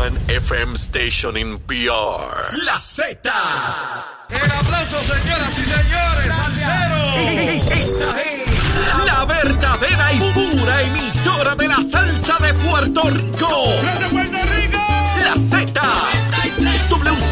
one FM station in PR. La Z. El aplauso, señoras y señores, Esta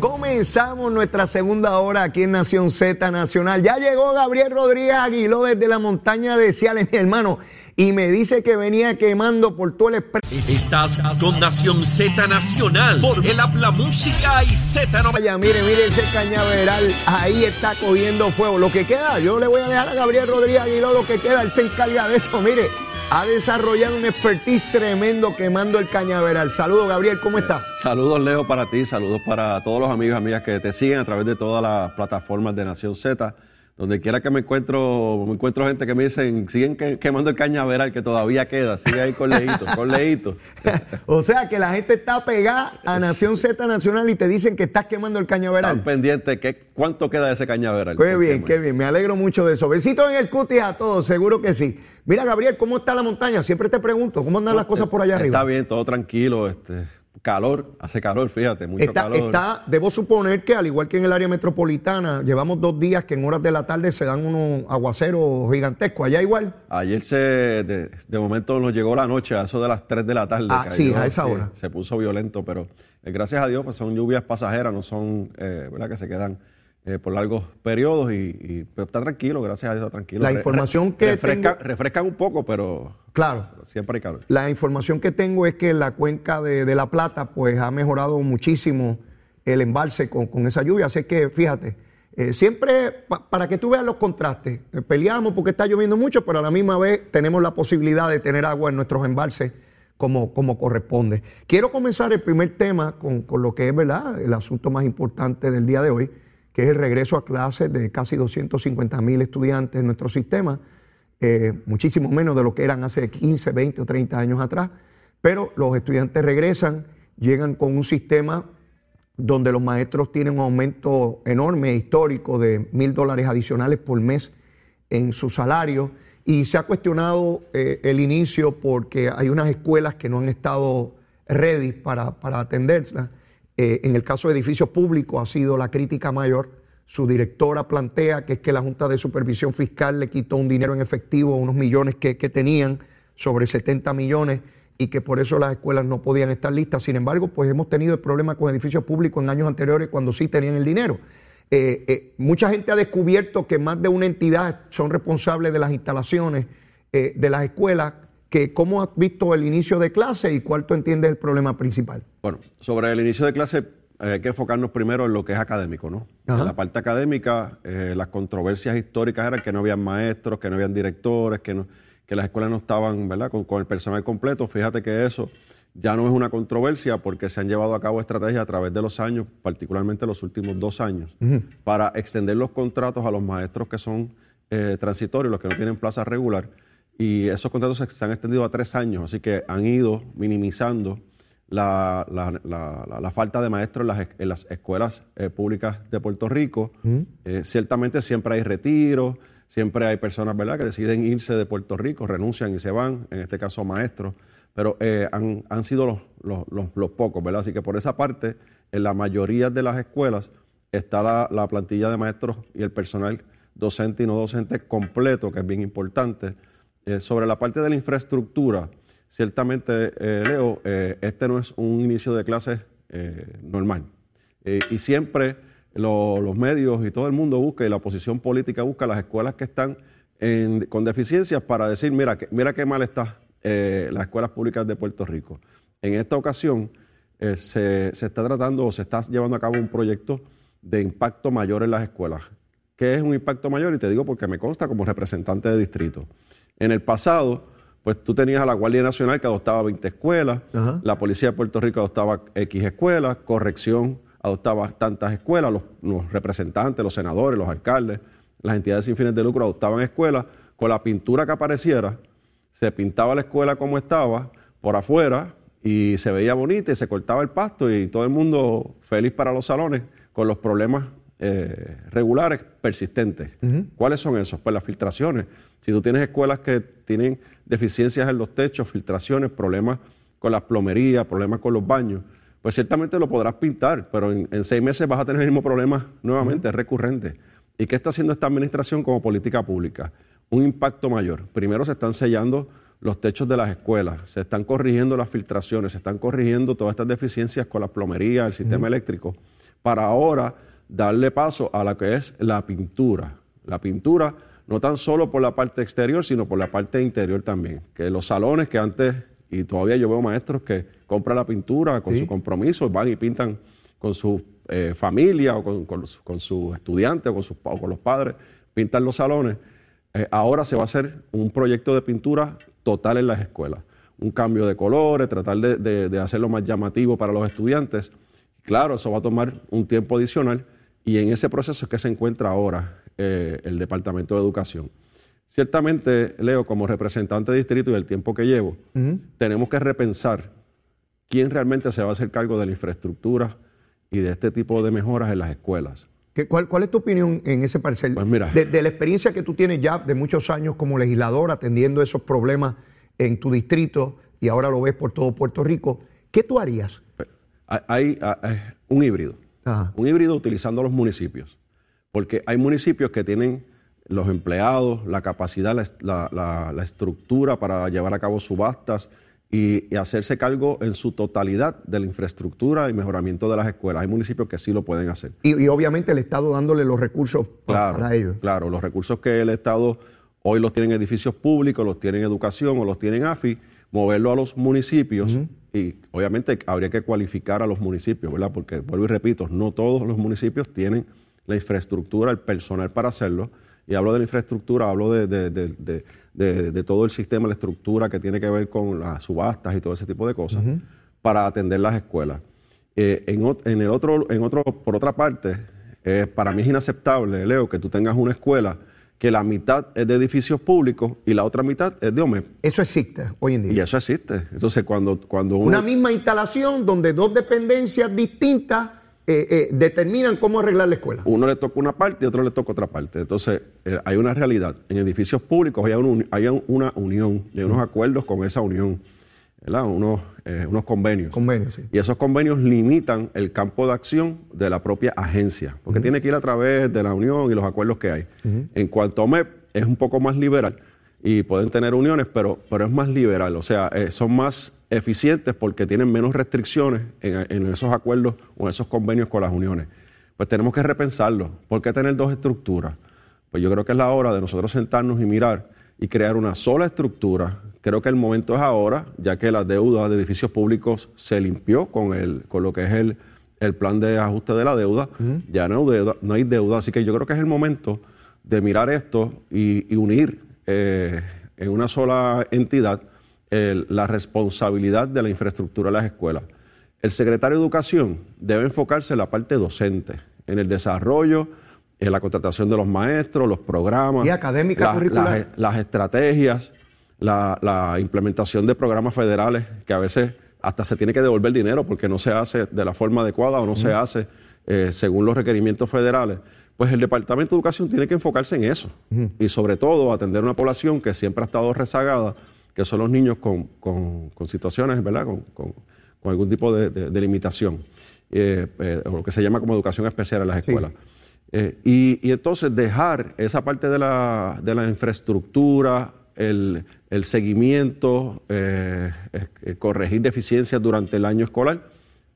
Comenzamos nuestra segunda hora aquí en Nación Z Nacional. Ya llegó Gabriel Rodríguez Aguiló desde la montaña de Ciales, mi hermano, y me dice que venía quemando por todo el expreso. Estás con Nación Z Nacional por el Habla Música y Z90. Vaya, mire, mire ese cañaveral, ahí está cogiendo fuego. Lo que queda, yo le voy a dejar a Gabriel Rodríguez Aguiló lo que queda, él se encarga de eso, mire. Ha desarrollado un expertise tremendo quemando el cañaveral. Saludos, Gabriel, ¿cómo estás? Saludos, Leo, para ti, saludos para todos los amigos y amigas que te siguen a través de todas las plataformas de Nación Z. Donde quiera que me encuentro, me encuentro gente que me dicen, siguen que- quemando el cañaveral que todavía queda, sigue ahí con leíto, con leíto. O sea que la gente está pegada a Nación Z Nacional y te dicen que estás quemando el cañaveral. Están pendientes, ¿qué, ¿cuánto queda de ese cañaveral? Qué bien, qué bien. Me alegro mucho de eso. Besitos en el cutis a todos, seguro que sí. Mira, Gabriel, ¿cómo está la montaña? Siempre te pregunto, ¿cómo andan las cosas por allá arriba? Está bien, todo tranquilo, este, calor, hace calor, fíjate, mucho Está, calor. está- debo suponer que al igual que en el área metropolitana, llevamos dos días que en horas de la tarde se dan unos aguaceros gigantescos. Allá igual. Ayer se, de, de momento nos llegó la noche, a eso de las 3 de la tarde. Ah, sí, a esa hora. Se puso violento, pero eh, gracias a Dios pues son lluvias pasajeras, no son, eh, ¿verdad? Que se quedan eh, por largos periodos y, y, pero está tranquilo, gracias a Dios está tranquilo. La información que refresca- tengo- Refrescan un poco, pero, Claro. pero siempre hay calor. La información que tengo es que la cuenca de, de La Plata pues ha mejorado muchísimo el embalse con, con esa lluvia. Así que fíjate, eh, siempre pa- para que tú veas los contrastes, eh, peleamos porque está lloviendo mucho, pero a la misma vez tenemos la posibilidad de tener agua en nuestros embalses como, como corresponde. Quiero comenzar el primer tema con, con lo que es verdad el asunto más importante del día de hoy, que es el regreso a clases de casi 250 mil estudiantes en nuestro sistema eh, muchísimo menos de lo que eran hace 15, 20 o 30 años atrás, pero los estudiantes regresan, llegan con un sistema donde los maestros tienen un aumento enorme, histórico, de mil dólares adicionales por mes en su salario, y se ha cuestionado eh, el inicio porque hay unas escuelas que no han estado ready para, para atenderlas. Eh, en el caso de edificios públicos ha sido la crítica mayor. Su directora plantea que es que la Junta de Supervisión Fiscal le quitó un dinero en efectivo, unos millones que, tenían, sobre 70 millones, y que por eso las escuelas no podían estar listas. Sin embargo, pues hemos tenido el problema con edificios públicos en años anteriores cuando sí tenían el dinero. Eh, eh, mucha gente ha descubierto que más de una entidad son responsables de las instalaciones de las escuelas. Que, ¿Cómo has visto el inicio de clase y cuál tú entiendes el problema principal? Bueno, sobre el inicio de clase eh, hay que enfocarnos primero en lo que es académico, ¿no? Ajá. En la parte académica, eh, las controversias históricas eran que no habían maestros, que no habían directores, que, no- que las escuelas no estaban, ¿verdad?, con, con el personal completo. Fíjate que eso ya no es una controversia porque se han llevado a cabo estrategias a través de los años, particularmente los últimos dos años, para extender los contratos a los maestros que son eh, transitorios, los que no tienen plaza regular. Y esos contratos se, se han extendido a tres años, así que han ido minimizando la, la- la- la- la falta de maestros en las, es- en las escuelas eh, públicas de Puerto Rico. Eh, ciertamente siempre hay retiros, siempre hay personas ¿verdad? que deciden irse de Puerto Rico, renuncian y se van, en este caso maestros, pero eh, han, han sido los, los- los- los pocos, ¿verdad? Así que por esa parte, en la mayoría de las escuelas está la, la plantilla de maestros y el personal docente y no docente completo, que es bien importante. Eh, sobre la parte de la infraestructura, ciertamente, eh, Leo, eh, este no es un inicio de clases normal. Y siempre lo- los medios y todo el mundo busca, y la oposición política busca las escuelas que están con deficiencias para decir, mira, que- mira qué mal están las escuelas públicas de Puerto Rico. En esta ocasión se, se está tratando o se está llevando a cabo un proyecto de impacto mayor en las escuelas. ¿Qué es un impacto mayor? Y te digo porque me consta como representante de distrito. En el pasado, pues tú tenías a la Guardia Nacional que adoptaba 20 escuelas, Ajá. la Policía de Puerto Rico adoptaba X escuelas, Corrección adoptaba tantas escuelas, los, los representantes, los senadores, los alcaldes, las entidades sin fines de lucro adoptaban escuelas, con la pintura que apareciera, se pintaba la escuela como estaba, por afuera, y se veía bonita y se cortaba el pasto y todo el mundo feliz para los salones con los problemas eh, regulares persistentes. ¿Cuáles son esos? Pues las filtraciones. Si tú tienes escuelas que tienen deficiencias en los techos, filtraciones, problemas con las plomerías, problemas con los baños, pues ciertamente lo podrás pintar, pero en, en seis meses vas a tener el mismo problema nuevamente, recurrente. ¿Y qué está haciendo esta administración como política pública? Un impacto mayor. Primero se están sellando los techos de las escuelas, se están corrigiendo las filtraciones, se están corrigiendo todas estas deficiencias con la plomería, el sistema eléctrico, para ahora darle paso a lo que es la pintura. La pintura no tan solo por la parte exterior, sino por la parte interior también. Que los salones que antes, y todavía yo veo maestros que compran la pintura con Sí. su compromiso, van y pintan con su eh, familia o con, con con su estudiante o con, sus, o con los padres, pintan los salones. Eh, ahora se va a hacer un proyecto de pintura total en las escuelas. Un cambio de colores, tratar de, de- de hacerlo más llamativo para los estudiantes. Claro, eso va a tomar un tiempo adicional y en ese proceso es que se encuentra ahora eh, el Departamento de Educación. Ciertamente, Leo, como representante de distrito y el tiempo que llevo, tenemos que repensar quién realmente se va a hacer cargo de la infraestructura y de este tipo de mejoras en las escuelas. ¿Qué- cuál, cuál es tu opinión en ese parcial? Pues mira. De, de la experiencia que tú tienes ya de muchos años como legislador atendiendo esos problemas en tu distrito y ahora lo ves por todo Puerto Rico, ¿qué tú harías? Hay, hay- hay un híbrido, Ajá. un híbrido utilizando los municipios, porque hay municipios que tienen los empleados, la capacidad, la, la- la- la estructura para llevar a cabo subastas y, y hacerse cargo en su totalidad de la infraestructura y mejoramiento de las escuelas. Hay municipios que sí lo pueden hacer. Y, y obviamente el Estado dándole los recursos Claro, para ellos. claro, los recursos que el Estado hoy los tiene en edificios públicos, los tiene en educación o los tiene en AFI, moverlo a los municipios y obviamente habría que cualificar a los municipios, ¿verdad? Porque vuelvo y repito, no todos los municipios tienen la infraestructura, el personal para hacerlo. Y hablo de la infraestructura, hablo de, de- de- de- de- de todo el sistema, la estructura que tiene que ver con las subastas y todo ese tipo de cosas, para atender las escuelas. Eh, en, el otro, en otro, por otra parte, eh, para mí es inaceptable, Leo, que tú tengas una escuela que la mitad es de edificios públicos y la otra mitad es de OMEP. Eso existe hoy en Y día. eso existe. Entonces, cuando, cuando uno... Una misma instalación donde dos dependencias distintas eh, eh, determinan cómo arreglar la escuela. uno le toca una parte y otro le toca otra parte. Entonces, eh, hay una realidad. En edificios públicos hay, un- hay un- una unión y hay unos acuerdos con esa unión, ¿verdad? Unos, eh, unos convenios. Convenio, sí. Y esos convenios limitan el campo de acción de la propia agencia, porque tiene que ir a través de la unión y los acuerdos que hay. En cuanto a MEP, es un poco más liberal y pueden tener uniones, pero, pero es más liberal, o sea, eh, son más eficientes porque tienen menos restricciones en, en esos acuerdos o en esos convenios con las uniones. Pues tenemos que repensarlo. ¿Por qué tener dos estructuras? Pues yo creo que es la hora de nosotros sentarnos y mirar y crear una sola estructura. Creo que el momento es ahora, ya que la deuda de edificios públicos se limpió con, el, con lo que es el, el plan de ajuste de la deuda. Ya no hay deuda, no hay deuda, así que yo creo que es el momento de mirar esto y, y unir eh, en una sola entidad el- la responsabilidad de la infraestructura de las escuelas. El secretario de Educación debe enfocarse en la parte docente, en el desarrollo, en la contratación de los maestros, los programas. Y académica la- curricular. las- las estrategias, la, la implementación de programas federales, que a veces hasta se tiene que devolver dinero porque no se hace de la forma adecuada o no se hace eh, según los requerimientos federales. Pues el Departamento de Educación tiene que enfocarse en eso y sobre todo atender una población que siempre ha estado rezagada, que son los niños con, con- con situaciones, ¿verdad? Con, con- algún tipo de, de- de limitación, eh, eh, o lo que se llama como educación especial en las escuelas. Y, y entonces dejar esa parte de la, de la infraestructura, el, seguimiento, eh, eh, corregir deficiencias durante el año escolar,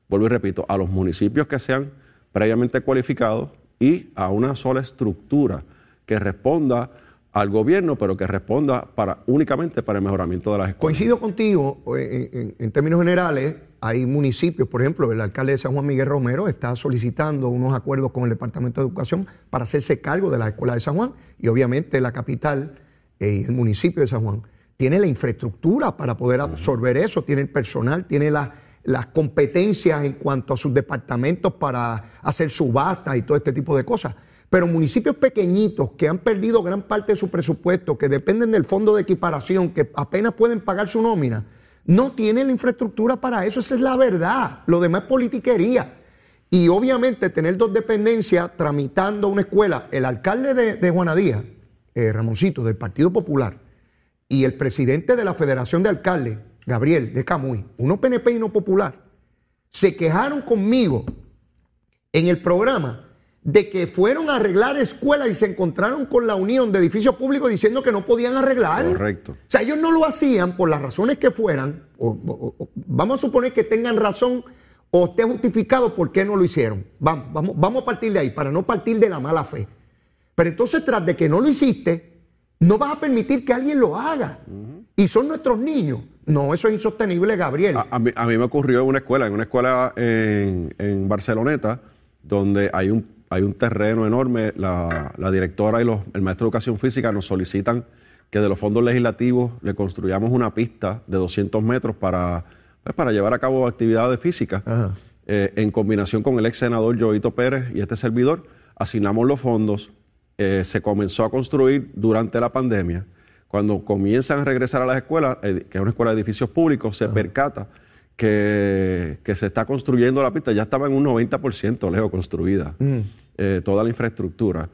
vuelvo y repito, a los municipios que sean previamente cualificados y a una sola estructura que responda al gobierno, pero que responda para, únicamente para el mejoramiento de las escuelas. Coincido contigo, eh, en, en- en términos generales, hay municipios, por ejemplo, el alcalde de San Juan Miguel Romero está solicitando unos acuerdos con el Departamento de Educación para hacerse cargo de la escuela de San Juan y obviamente la capital eh, el municipio de San Juan tiene la infraestructura para poder absorber eso, tiene el personal, tiene la- las competencias en cuanto a sus departamentos para hacer subastas y todo este tipo de cosas. Pero municipios pequeñitos que han perdido gran parte de su presupuesto, que dependen del fondo de equiparación, que apenas pueden pagar su nómina, no tienen la infraestructura para eso. Esa es la verdad. Lo demás es politiquería. Y obviamente tener dos dependencias tramitando una escuela, el alcalde de, de Juana Díaz, eh, Ramoncito, del Partido Popular, y el presidente de la Federación de Alcaldes, Gabriel de Camuy, uno PNP y uno popular, se quejaron conmigo en el programa de que fueron a arreglar escuelas y se encontraron con la unión de edificios públicos diciendo que no podían arreglar. Correcto. O sea, ellos no lo hacían por las razones que fueran, o- o- o- vamos a suponer que tengan razón o esté justificado por qué no lo hicieron. Vamos, vamos, vamos a partir de ahí, para no partir de la mala fe. Pero entonces, tras de que no lo hiciste, no vas a permitir que alguien lo haga. Y son nuestros niños. No, eso es insostenible, Gabriel. A, a mí, a mí me ocurrió en una escuela, en una escuela en, en Barceloneta, donde hay un, hay un terreno enorme. La, la directora y los, el maestro de educación física nos solicitan que de los fondos legislativos le construyamos una pista de 200 metros para, pues, para llevar a cabo actividades físicas. Eh, en combinación con el ex senador Joito Pérez y este servidor, asignamos los fondos. Eh, se comenzó a construir durante la pandemia. Cuando comienzan a regresar a las escuelas, eh, que es una escuela de edificios públicos, se percata que, que se está construyendo la pista. Ya estaba en un 90% lejos construida, eh, toda la infraestructura.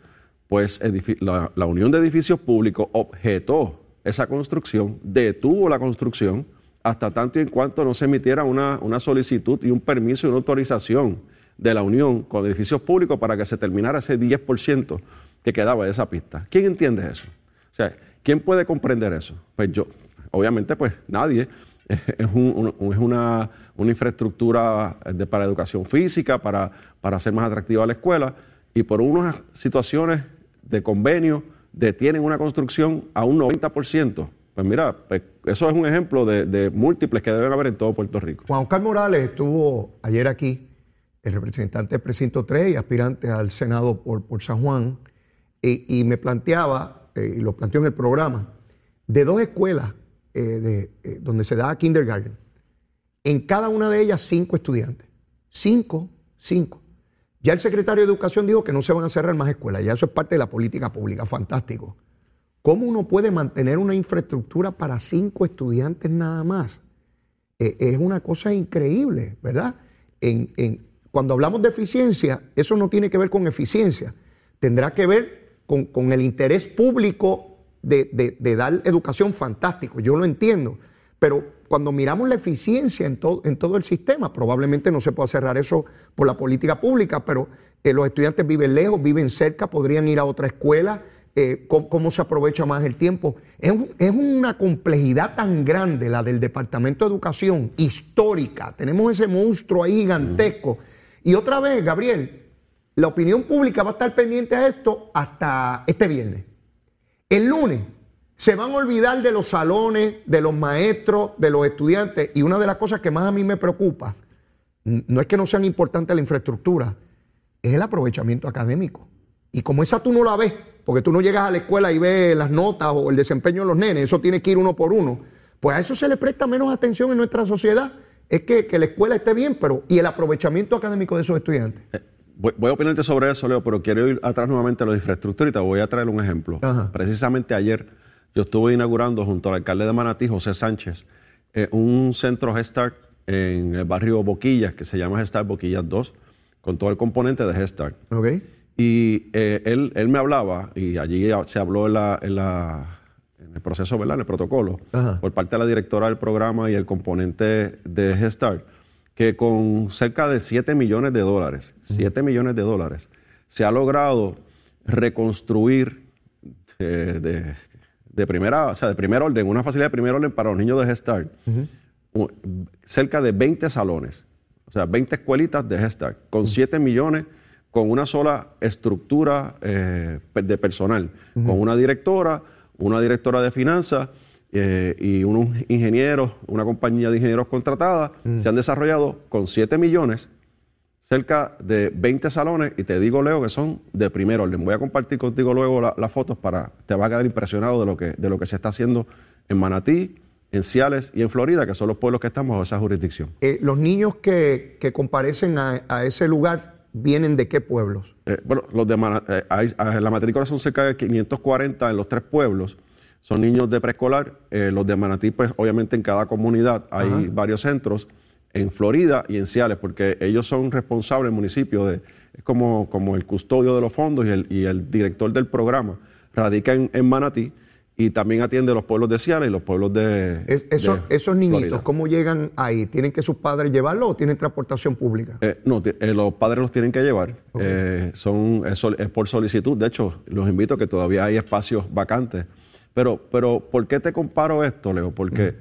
Pues la, la Unión de Edificios Públicos objetó esa construcción, detuvo la construcción, hasta tanto y en cuanto no se emitiera una, una solicitud y un permiso y una autorización de la Unión con edificios públicos para que se terminara ese 10% que quedaba de esa pista. ¿Quién entiende eso? O sea, ¿quién puede comprender eso? Pues yo, obviamente, pues nadie. Es, un- es una, una infraestructura de- para educación física, para, para hacer más atractiva la escuela, y por unas situaciones de convenio detienen una construcción a un 90%. Pues mira, pues eso es un ejemplo de, de múltiples que deben haber en todo Puerto Rico. Juan Oscar Morales estuvo ayer aquí, el representante del precinto 3 y aspirante al Senado por, por San Juan, y, me planteaba, eh, y lo planteó en el programa, de dos escuelas eh, eh, donde se da kindergarten. En cada una de ellas, cinco estudiantes. Cinco, cinco. Ya el secretario de Educación dijo que no se van a cerrar más escuelas, ya eso es parte de la política pública, fantástico. ¿Cómo uno puede mantener una infraestructura para cinco estudiantes nada más? Eh, es una cosa increíble, ¿verdad? Cuando hablamos de eficiencia, eso no tiene que ver con eficiencia, tendrá que ver con, el interés público de, dar educación fantástico, yo lo entiendo, pero cuando miramos la eficiencia en, todo el sistema, probablemente no se pueda cerrar eso por la política pública, pero eh, los estudiantes viven lejos, viven cerca, podrían ir a otra escuela, eh, cómo, se aprovecha más el tiempo. Es una complejidad tan grande la del Departamento de Educación, histórica. Tenemos ese monstruo ahí gigantesco. Y otra vez, Gabriel, la opinión pública va a estar pendiente a esto hasta este viernes. El lunes se van a olvidar de los salones, de los maestros, de los estudiantes. Y una de las cosas que más a mí me preocupa, no es que no sean importantes la infraestructura, es el aprovechamiento académico. Y como esa tú no la ves, porque tú no llegas a la escuela y ves las notas o el desempeño de los nenes, eso tiene que ir uno por uno, pues a eso se le presta menos atención en nuestra sociedad. Es que, que la escuela esté bien, pero ¿y el aprovechamiento académico de esos estudiantes? Voy, voy a opinarte sobre eso, Leo, pero quiero ir atrás nuevamente a la infraestructura y te voy a traer un ejemplo. Ajá. Precisamente ayer yo estuve inaugurando junto al alcalde de Manatí, José Sánchez, eh, un centro Head Start en el barrio Boquillas, que se llama Head Start Boquillas 2, con todo el componente de Head Start. ¿Ok? Y eh, él, él me hablaba, y allí se habló en, la, en, la- en el proceso, ¿verdad? En el protocolo, Ajá. por parte de la directora del programa y el componente de Gestart, que con cerca de 7 millones de dólares, 7 millones de dólares, se ha logrado reconstruir eh, de, de primera, o sea, de primer orden, una facilidad de primer orden para los niños de Gestart, u- cerca de 20 salones, o sea, 20 escuelitas de Gestart, con 7 millones, con una sola estructura eh, de personal, con una directora, una directora de finanzas eh, y unos ingenieros, una compañía de ingenieros contratada, se han desarrollado con 7 millones cerca de 20 salones y te digo, Leo, que son de primer orden. Voy a compartir contigo luego la- las fotos para te vas a quedar impresionado de lo que, de lo que se está haciendo en Manatí, en Ciales y en Florida, que son los pueblos que estamos bajo esa jurisdicción. Eh, los niños que, que comparecen a, a ese lugar vienen de qué pueblos? Eh, bueno, los de Mana- eh, hay- ah, la matrícula son cerca de 540 en los tres pueblos. Son niños de preescolar. Eh, los de Manatí, pues obviamente en cada comunidad hay varios centros. En Florida y en Ciales, porque ellos son responsables, el municipio, de, es como, como el custodio de los fondos y el, y el director del programa. Radica en, en Manatí y también atiende los pueblos de Ciales y los pueblos de. Es- esos, de esos niñitos, Florida. ¿cómo llegan ahí? ¿Tienen que sus padres llevarlos o tienen transportación pública? Eh, no, eh, los padres los tienen que llevar. Son, es, es por solicitud. De hecho, los invito a que todavía hay espacios vacantes. Pero, pero ¿por qué te comparo esto, Leo? Porque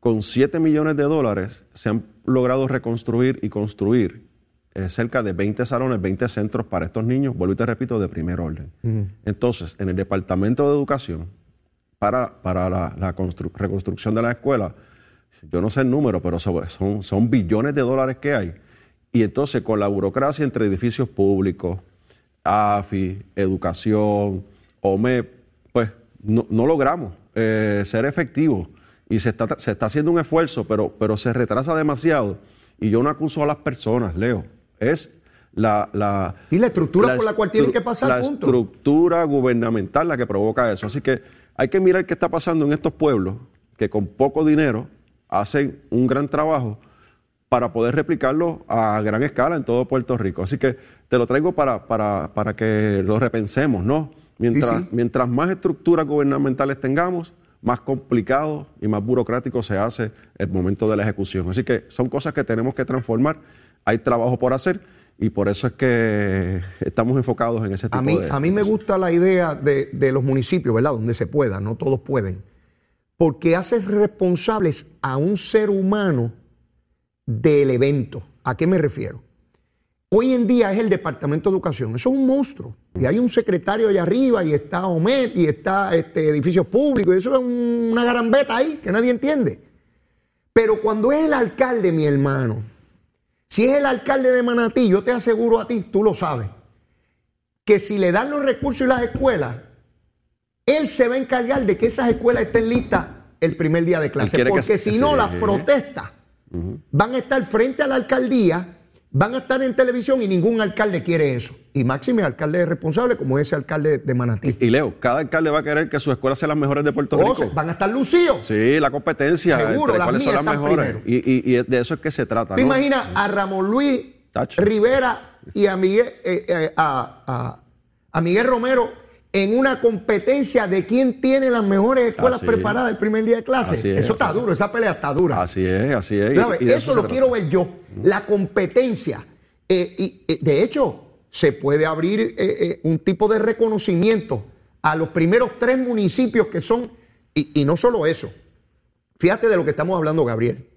con 7 millones de dólares se han logrado reconstruir y construir eh, cerca de 20 salones, 20 centros para estos niños, vuelvo y te repito, de primer orden. Entonces, en el Departamento de Educación, para, para la, la constru- reconstrucción de la escuela, yo no sé el número, pero son, son billones de dólares que hay. Y entonces con la burocracia entre edificios públicos, AFI, educación, OMEP, no, no logramos eh, ser efectivos. Y se está, se está haciendo un esfuerzo, pero, pero se retrasa demasiado. Y yo no acuso a las personas, Leo. Es la... la Y la estructura por la cual tienen que pasar, La punto. estructura gubernamental la que provoca eso. Así que hay que mirar qué está pasando en estos pueblos que con poco dinero hacen un gran trabajo para poder replicarlo a gran escala en todo Puerto Rico. Así que te lo traigo para, para, para que lo repensemos, ¿no? Mientras, Sí, sí. mientras más estructuras gubernamentales tengamos, más complicado y más burocrático se hace el momento de la ejecución. Así que son cosas que tenemos que transformar. Hay trabajo por hacer y por eso es que estamos enfocados en ese tipo A mí, de a mí me gusta la idea de, de los municipios, ¿verdad? Donde se pueda, no todos pueden. Porque haces responsables a un ser humano del evento. ¿A qué me refiero? Hoy en día es el Departamento de Educación. Eso es un monstruo. Y hay un secretario allá arriba y está OMET y está este, edificios públicos. Y eso es un- una garambeta ahí que nadie entiende. Pero cuando es el alcalde, mi hermano, si es el alcalde de Manatí, yo te aseguro a ti, tú lo sabes, que si le dan los recursos y las escuelas, él se va a encargar de que esas escuelas estén listas el primer día de clase. que Porque si no, las protestas van a estar frente a la alcaldía, van a estar en televisión y ningún alcalde quiere eso. Y máxime alcalde es responsable como ese alcalde de Manatí. Y Leo, cada alcalde va a querer que sus escuelas sean las mejores de Puerto Rico. van a estar lucidos. Sí, la competencia. Seguro, entre las cuáles son mías las están mejores. Y, y- y de eso es que se trata. ¿Te ¿no? imaginas a Ramón Luis Tacho. Rivera y a Miguel, eh, eh, a, a- a Miguel Romero en una competencia de quién tiene las mejores escuelas Así es. preparadas el primer día de clase? Es, eso está es. duro, esa pelea está dura. Así es, así es. eso lo quiero ver yo, la competencia. Eh, y, eh, de hecho, se puede abrir eh, un tipo de reconocimiento a los primeros tres municipios que son, y, y no solo eso, fíjate de lo que estamos hablando, Gabriel.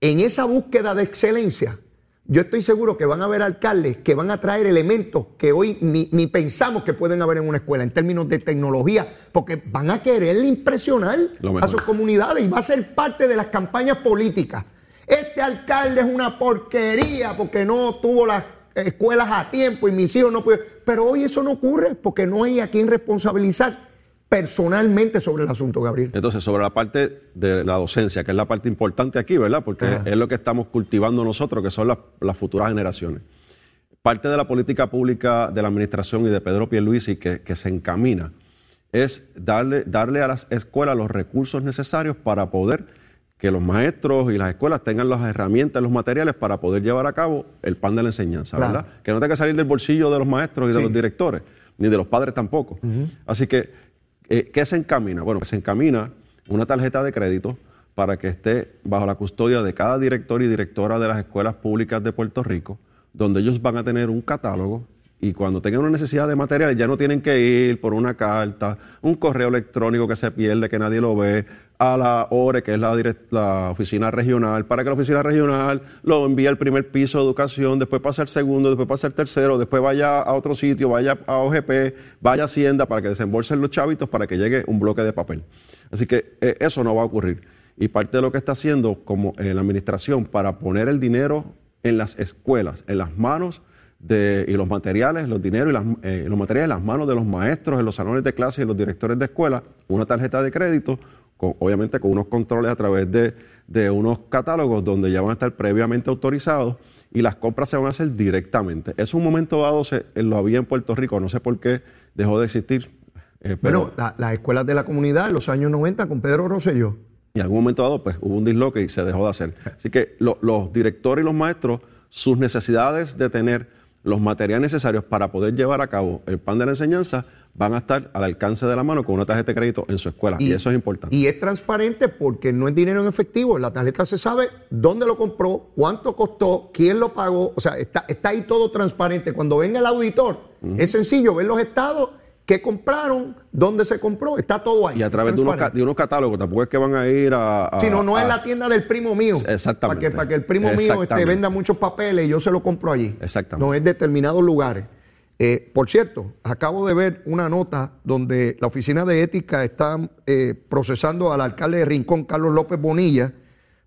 En esa búsqueda de excelencia, yo estoy seguro que van a haber alcaldes que van a traer elementos que hoy ni, ni pensamos que pueden haber en una escuela en términos de tecnología, porque van a querer impresionar a sus comunidades y va a ser parte de las campañas políticas. Este alcalde es una porquería porque no tuvo las escuelas a tiempo y mis hijos no pudieron. Pero hoy eso no ocurre porque no hay a quien responsabilizar personalmente sobre el asunto, Gabriel. Entonces, sobre la parte de la docencia, que es la parte importante aquí, ¿verdad? Porque Ajá. es lo que estamos cultivando nosotros, que son las, las futuras generaciones. Parte de la política pública de la administración y de Pedro Pierluisi que, que se encamina es darle, darle a las escuelas los recursos necesarios para poder que los maestros y las escuelas tengan las herramientas, los materiales para poder llevar a cabo el pan de la enseñanza, Claro. ¿verdad? Que no tenga que salir del bolsillo de los maestros y de los directores, ni de los padres tampoco. Así que, eh, ¿qué se encamina? Bueno, se encamina una tarjeta de crédito para que esté bajo la custodia de cada director y directora de las escuelas públicas de Puerto Rico, donde ellos van a tener un catálogo y cuando tengan una necesidad de material ya no tienen que ir por una carta, un correo electrónico que se pierde, que nadie lo ve, a la ORE, que es la, oficina regional, para que la oficina regional lo envíe al primer piso de educación, después pase al segundo, después pase al tercero, después vaya a otro sitio, vaya a OGP, vaya a Hacienda para que desembolsen los chavitos para que llegue un bloque de papel. Así que eh, eso no va a ocurrir. Y parte de lo que está haciendo como eh, la administración para poner el dinero en las escuelas, en las manos de, y los materiales, los dineros y eh, los materiales en las manos de los maestros, en los salones de clase y los directores de escuela, una tarjeta de crédito con- obviamente con unos controles a través de, de unos catálogos donde ya van a estar previamente autorizados y las compras se van a hacer directamente. Eso un momento dado se, eh, lo había en Puerto Rico, no sé por qué dejó de existir. eh, pero Bueno, la- las escuelas de la comunidad en los años 90 con Pedro Rosselló. y en algún momento dado pues hubo un disloque y se dejó de hacer. Así que lo- los directores y los maestros, sus necesidades de tener los materiales necesarios para poder llevar a cabo el plan de la enseñanza van a estar al alcance de la mano con una tarjeta de crédito en su escuela. Y, eso es importante. Y es transparente porque no es dinero en efectivo. La tarjeta se sabe dónde lo compró, cuánto costó, quién lo pagó. O sea, está, está ahí todo transparente. Cuando venga el auditor, es sencillo ver los estados, qué compraron, dónde se compró. Está todo ahí. y a través de unos, de catálogos, tampoco es que van a ir a... a- Si no, no es a- la tienda del primo mío. Exactamente. Para que, para que el primo mío este, venda muchos papeles y yo se lo compro allí. Exactamente. No es determinados lugares. Eh, por cierto, acabo de ver una nota donde la Oficina de Ética está eh, procesando al alcalde de Rincón, Carlos López Bonilla,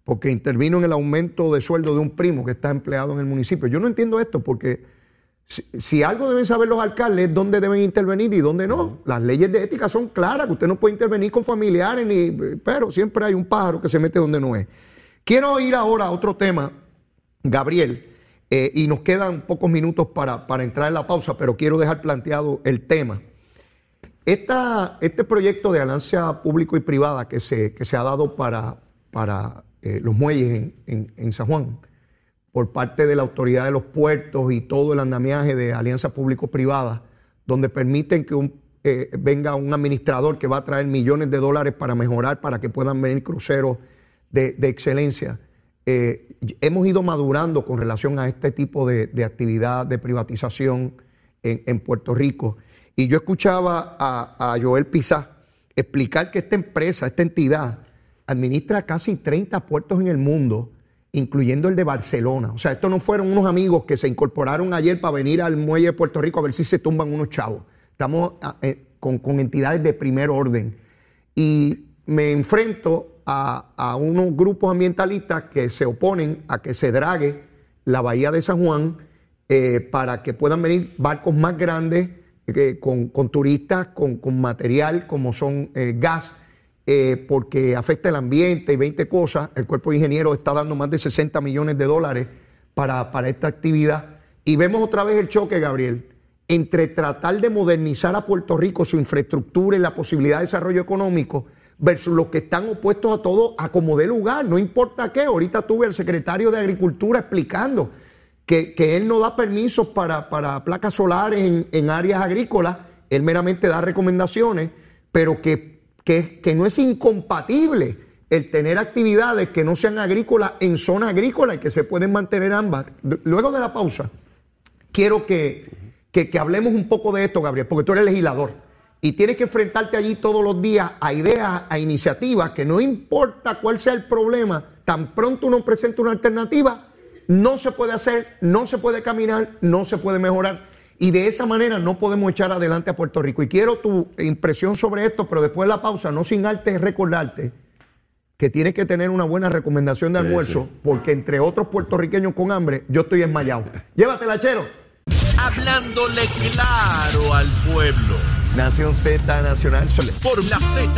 porque intervino en el aumento de sueldo de un primo que está empleado en el municipio. Yo no entiendo esto porque si, si algo deben saber los alcaldes es dónde deben intervenir y dónde no. Las leyes de ética son claras, que usted no puede intervenir con familiares, ni, pero siempre hay un pájaro que se mete donde no es. Quiero ir ahora a otro tema, Gabriel, eh, y nos quedan pocos minutos para, para entrar en la pausa, pero quiero dejar planteado el tema. Esta- este proyecto de alianza público y privada que se, que se ha dado para, para eh, los muelles en, en- San Juan, por parte de la autoridad de los puertos y todo el andamiaje de alianza público-privada, donde permiten que un, eh, venga un administrador que va a traer millones de dólares para mejorar, para que puedan venir cruceros de, de excelencia. Eh, hemos ido madurando con relación a este tipo de, de actividad de privatización en, en Puerto Rico. Y yo escuchaba a, a Joel Pizá explicar que esta empresa, esta entidad, administra casi 30 puertos en el mundo, incluyendo el de Barcelona. O sea, estos no fueron unos amigos que se incorporaron ayer para venir al muelle de Puerto Rico a ver si se tumban unos chavos. Estamos ah, eh, con, con entidades de primer orden. Y me enfrento a, unos grupos ambientalistas que se oponen a que se drague la bahía de San Juan eh, para que puedan venir barcos más grandes eh, con, con turistas, con, con material como son eh, gas, porque afecta el ambiente y 20 cosas. El cuerpo de ingenieros está dando más de 60 millones de dólares para, para esta actividad. Y vemos otra vez el choque, Gabriel, entre tratar de modernizar a Puerto Rico, su infraestructura y la posibilidad de desarrollo económico, versus los que están opuestos a todo, a como dé lugar, no importa qué. Ahorita tuve al secretario de Agricultura explicando que, que él no da permisos para, para placas solares en, en áreas agrícolas, él meramente da recomendaciones, pero que, que, que no es incompatible el tener actividades que no sean agrícolas en zona agrícola y que se pueden mantener ambas. Luego de la pausa, quiero que, que, que hablemos un poco de esto, Gabriel, porque tú eres legislador y tienes que enfrentarte allí todos los días a ideas, a iniciativas, que no importa cuál sea el problema, tan pronto uno presenta una alternativa, no se puede hacer, no se puede caminar, no se puede mejorar. Y de esa manera no podemos echar adelante a Puerto Rico. Y quiero tu impresión sobre esto, pero después de la pausa, no sin arte recordarte que tienes que tener una buena recomendación de Sí, almuerzo, sí. porque entre otros puertorriqueños con hambre, yo estoy esmayado. Llévatela, chero. Hablándole claro al pueblo. Nación Z Nacional. Por la Z.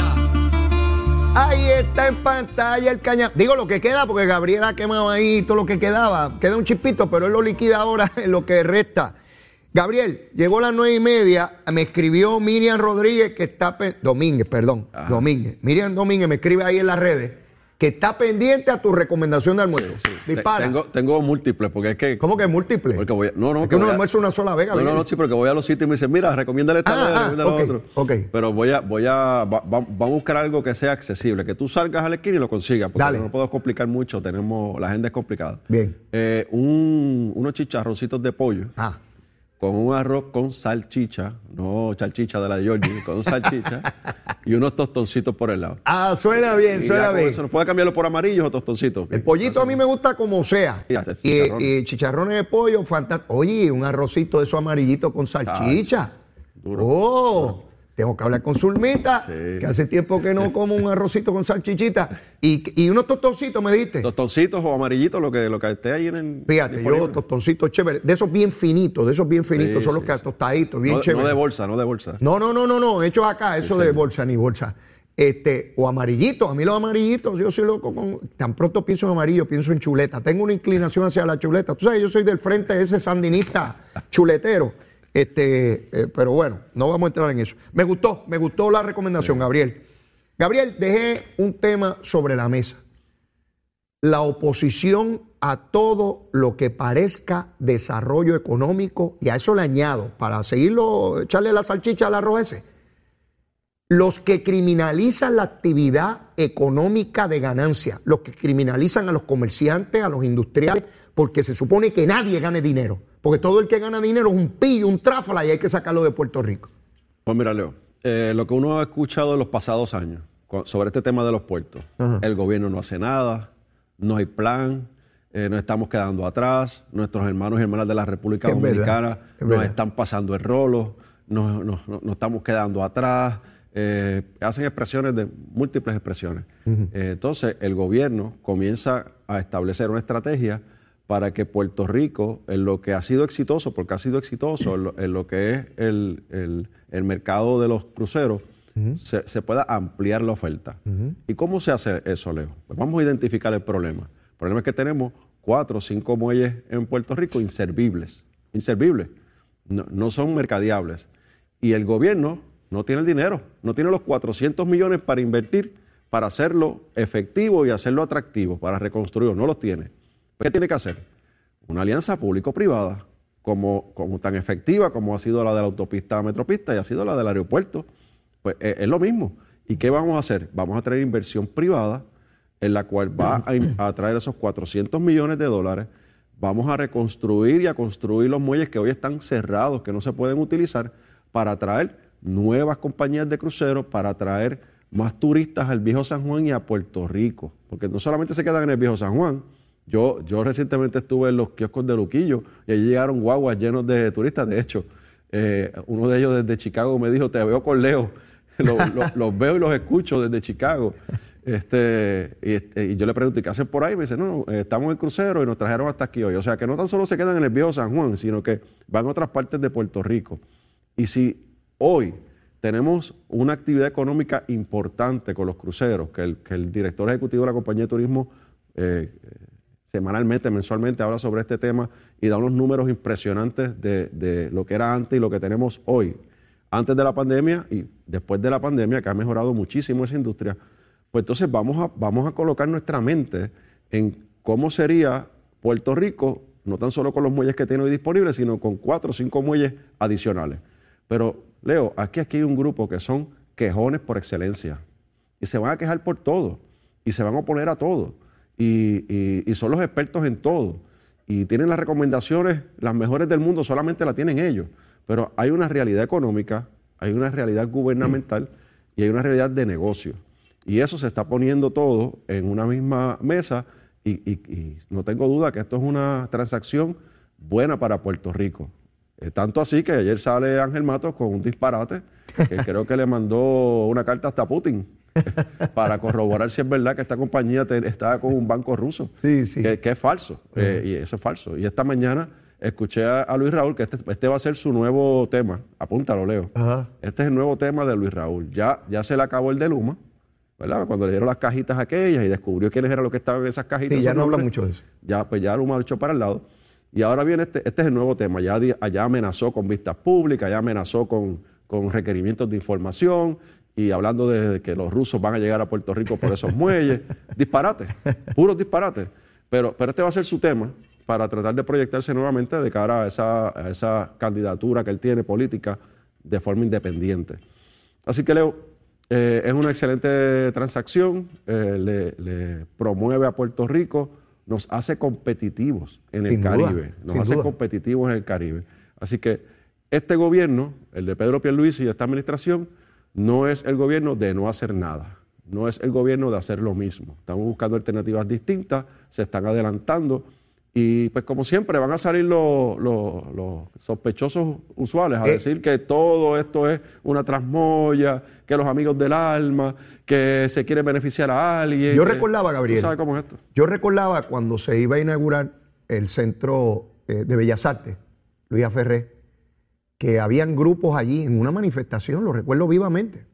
Ahí está en pantalla el caña. Digo lo que queda, porque Gabriel ha quemado ahí todo lo que quedaba. Queda un chispito, pero él lo liquida ahora en lo que resta. Gabriel, llegó a las nueve y media, me escribió Miriam Rodríguez, que está... Domínguez, perdón, Domínguez. Miriam Domínguez me escribe ahí en las redes, que está pendiente a tu recomendación de almuerzo. Dispara. Tengo, tengo múltiples, porque es que. ¿Cómo que múltiple? Porque voy a- no, no, Es que uno almuerza una sola vez, No, no, no, sí, porque voy a los sitios y me dicen, mira, recomiéndale esta Ah, vez, ah, recomiéndale ok, otro. ok. Pero voy a, voy a, va- va- vamos a buscar algo que sea accesible, que tú salgas a la esquina y lo consigas, porque Dale. no puedo complicar mucho, tenemos, la agenda es complicada. Bien. Eh, un- unos chicharroncitos de pollo Ah, con un arroz con salchicha, no salchicha de la de Georgie, con salchicha y unos tostoncitos por el lado. Ah, suena bien, Y suena bien. eso, ¿no puede cambiarlo por amarillos o tostoncitos? El pollito a mí me gusta como sea. Y, chicharrones. y chicharrones de pollo, fantástico. Oye, un arrocito de esos amarillitos con salchicha. duro, oh, tengo que hablar con Zulmita, Sí. que hace tiempo que no como un arrocito con salchichita. Y, y unos tostoncitos, me diste. Tostoncitos o amarillitos, lo que, lo que esté ahí en el. Fíjate, yo tostoncitos chéveres, de esos bien finitos, de esos bien finitos, Sí, son los sí, que tostaditos, bien no, chéveres. no de bolsa, no de bolsa. No, no, no, no, no, hechos acá, eso de bolsa ni bolsa. Este, o amarillitos, a mí los amarillitos, yo soy loco con, tan pronto pienso en amarillo, pienso en chuleta, tengo una inclinación hacia la chuleta, tú sabes, yo soy del frente de ese sandinista chuletero, este, eh, pero bueno, no vamos a entrar en eso. Me gustó, me gustó la recomendación, Gabriel. Gabriel, dejé un tema sobre la mesa, la oposición a todo lo que parezca desarrollo económico, y a eso le añado, para seguirlo, echarle la salchicha al arroz ese los que criminalizan la actividad económica de ganancia, los que criminalizan a los comerciantes, a los industriales, porque se supone que nadie gane dinero, porque todo el que gana dinero es un pillo, un tráfala y hay que sacarlo de Puerto Rico. Pues mira, Leo, eh, lo que uno ha escuchado en los pasados años sobre este tema de los puertos, el gobierno no hace nada, no hay plan, eh, nos estamos quedando atrás, nuestros hermanos y hermanas de la República Dominicana nos están pasando el rolo, nos estamos quedando atrás. Eh, hacen expresiones de múltiples expresiones. Eh, entonces, el gobierno comienza a establecer una estrategia para que Puerto Rico, en lo que ha sido exitoso, porque ha sido exitoso en lo, que es el, mercado de los cruceros, se, pueda ampliar la oferta. ¿Y cómo se hace eso, Leo? Pues vamos a identificar el problema. El problema es que tenemos cuatro o cinco muelles en Puerto Rico inservibles. Inservibles. No, no son mercadeables. Y el gobierno no tiene el dinero, no tiene los 400 millones para invertir, para hacerlo efectivo y hacerlo atractivo, para reconstruirlo, no los tiene. ¿Qué tiene que hacer? Una alianza público-privada, como, tan efectiva como ha sido la de la autopista Metropista y ha sido la del aeropuerto. Pues eh, es, lo mismo. ¿Y qué vamos a hacer? Vamos a traer inversión privada en la cual va a, a traer esos 400 millones de dólares. Vamos a reconstruir y a construir los muelles que hoy están cerrados, que no se pueden utilizar, para traer nuevas compañías de cruceros para atraer más turistas al viejo San Juan y a Puerto Rico. Porque no solamente se quedan en el viejo San Juan. Yo, yo recientemente estuve en los kioscos de Luquillo y allí llegaron guaguas llenos de turistas. De hecho, eh, uno de ellos desde Chicago me dijo, te veo con Leo. los, veo y los escucho desde Chicago. Este, y, yo le pregunté, ¿qué hacen por ahí? Me dice, no, estamos en crucero y nos trajeron hasta aquí hoy. O sea, que no tan solo se quedan en el viejo San Juan, sino que van a otras partes de Puerto Rico. Y si Hoy tenemos una actividad económica importante con los cruceros, que el, director ejecutivo de la compañía de turismo eh, semanalmente, mensualmente habla sobre este tema y da unos números impresionantes de, lo que era antes y lo que tenemos hoy. Antes de la pandemia y después de la pandemia, que ha mejorado muchísimo esa industria, pues entonces vamos a, vamos a colocar nuestra mente en cómo sería Puerto Rico, no tan solo con los muelles que tiene hoy disponibles, sino con cuatro o cinco muelles adicionales. Pero Leo, aquí, aquí hay un grupo que son quejones por excelencia y se van a quejar por todo y se van a oponer a todo y, son los expertos en todo y tienen las recomendaciones, las mejores del mundo, solamente las tienen ellos. Pero hay una realidad económica, hay una realidad gubernamental y hay una realidad de negocio. Y eso se está poniendo todo en una misma mesa y, y no tengo duda que esto es una transacción buena para Puerto Rico. Eh, tanto así que ayer sale Ángel Matos con un disparate, que creo que le mandó una carta hasta Putin para corroborar si es verdad que esta compañía está con un banco ruso. Sí, sí. Que, es falso. Eh, y eso es falso. Y esta mañana escuché a, Luis Raúl que este, este, va a ser su nuevo tema. Apúntalo, Leo. Este es el nuevo tema de Luis Raúl. Ya, ya se le acabó el de Luma. ¿verdad? Cuando le dieron las cajitas aquellas y descubrió quiénes eran los que estaban en esas cajitas. Sí, ya no habla mucho de eso. Ya, pues ya Luma lo echó para el lado. Y ahora viene este, este es el nuevo tema. Ya allá amenazó con vistas públicas, ya amenazó con, requerimientos de información y hablando de que los rusos van a llegar a Puerto Rico por esos muelles. disparates, puros disparates. Pero, pero este va a ser su tema para tratar de proyectarse nuevamente de cara a esa, esa candidatura que él tiene política de forma independiente. Así que Leo, eh, es una excelente transacción, eh, le promueve a Puerto Rico nos hace competitivos en el Caribe, nos hace competitivos en el Caribe. Así que este gobierno, el de Pedro Pierluisi y esta administración, no es el gobierno de no hacer nada, no es el gobierno de hacer lo mismo. Estamos buscando alternativas distintas, se están adelantando y pues como siempre van a salir los, sospechosos usuales a eh. decir que todo esto es una trasmoya, que los amigos del alma, que se quiere beneficiar a alguien. Yo recordaba, Gabriel. ¿Sabes cómo es esto? Yo recordaba cuando se iba a inaugurar el Centro eh, de Bellas Artes, Luis Ferré, que habían grupos allí en una manifestación, lo recuerdo vivamente,